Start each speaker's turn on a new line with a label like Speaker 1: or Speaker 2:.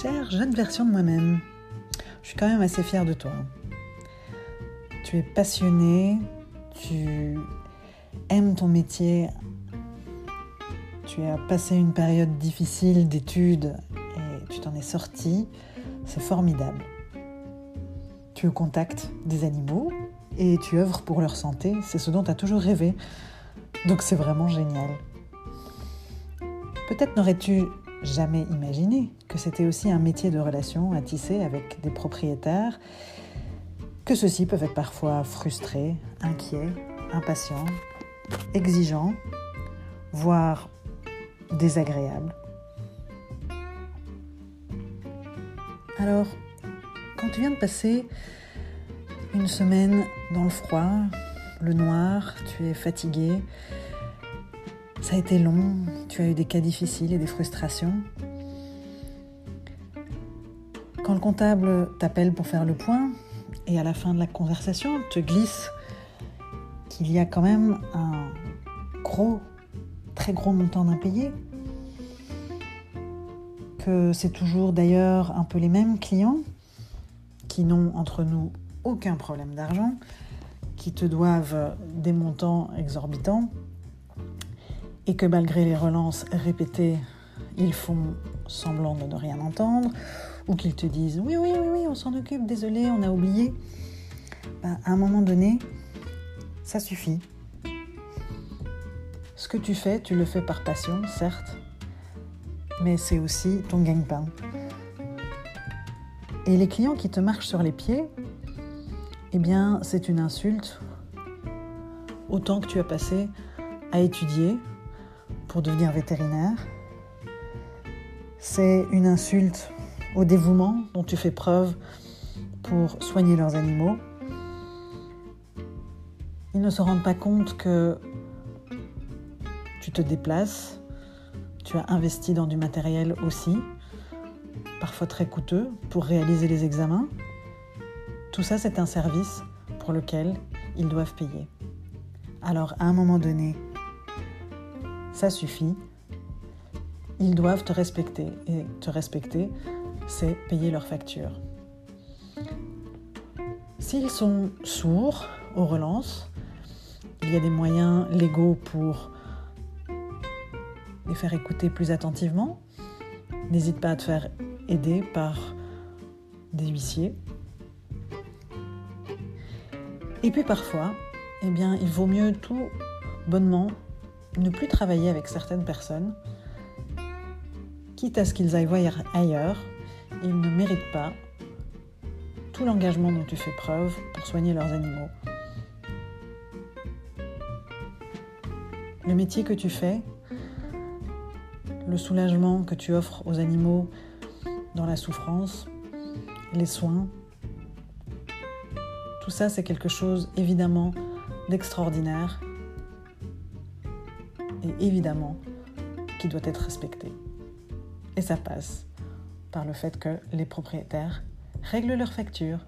Speaker 1: Chère jeune version de moi-même, je suis quand même assez fière de toi. Tu es passionnée, tu aimes ton métier, tu as passé une période difficile d'études et tu t'en es sortie, c'est formidable. Tu es au contact des animaux et tu œuvres pour leur santé, c'est ce dont tu as toujours rêvé. Donc c'est vraiment génial. Peut-être n'aurais-tu jamais imaginé que c'était aussi un métier de relation à tisser avec des propriétaires, que ceux-ci peuvent être parfois frustrés, inquiets, impatients, exigeants, voire désagréables. Alors, quand tu viens de passer une semaine dans le froid, le noir, tu es fatigué, ça a été long, tu as eu des cas difficiles et des frustrations. Quand le comptable t'appelle pour faire le point et à la fin de la conversation te glisse qu'il y a quand même un gros, très gros montant d'impayé, que c'est toujours d'ailleurs un peu les mêmes clients qui n'ont entre nous aucun problème d'argent, qui te doivent des montants exorbitants et que malgré les relances répétées, ils font semblant de ne rien entendre, ou qu'ils te disent oui, oui, oui, on s'en occupe, désolé, on a oublié. Ben, à un moment donné, ça suffit. Ce que tu fais, tu le fais par passion, certes, mais c'est aussi ton gagne-pain. Et les clients qui te marchent sur les pieds, eh bien, c'est une insulte autant que tu as passé à étudier, pour devenir vétérinaire. C'est une insulte au dévouement dont tu fais preuve pour soigner leurs animaux. Ils ne se rendent pas compte que tu te déplaces, tu as investi dans du matériel aussi, parfois très coûteux, pour réaliser les examens. Tout ça, c'est un service pour lequel ils doivent payer. Alors, à un moment donné, ça suffit. Ils doivent te respecter. Et te respecter, c'est payer leurs factures. S'ils sont sourds aux relances, il y a des moyens légaux pour les faire écouter plus attentivement. N'hésite pas à te faire aider par des huissiers. Et puis parfois, eh bien, il vaut mieux tout bonnement ne plus travailler avec certaines personnes, quitte à ce qu'ils aillent voir ailleurs, ils ne méritent pas tout l'engagement dont tu fais preuve pour soigner leurs animaux. Le métier que tu fais, le soulagement que tu offres aux animaux dans la souffrance, les soins, tout ça c'est quelque chose évidemment d'extraordinaire et évidemment qui doit être respecté. Et ça passe par le fait que les propriétaires règlent leurs factures.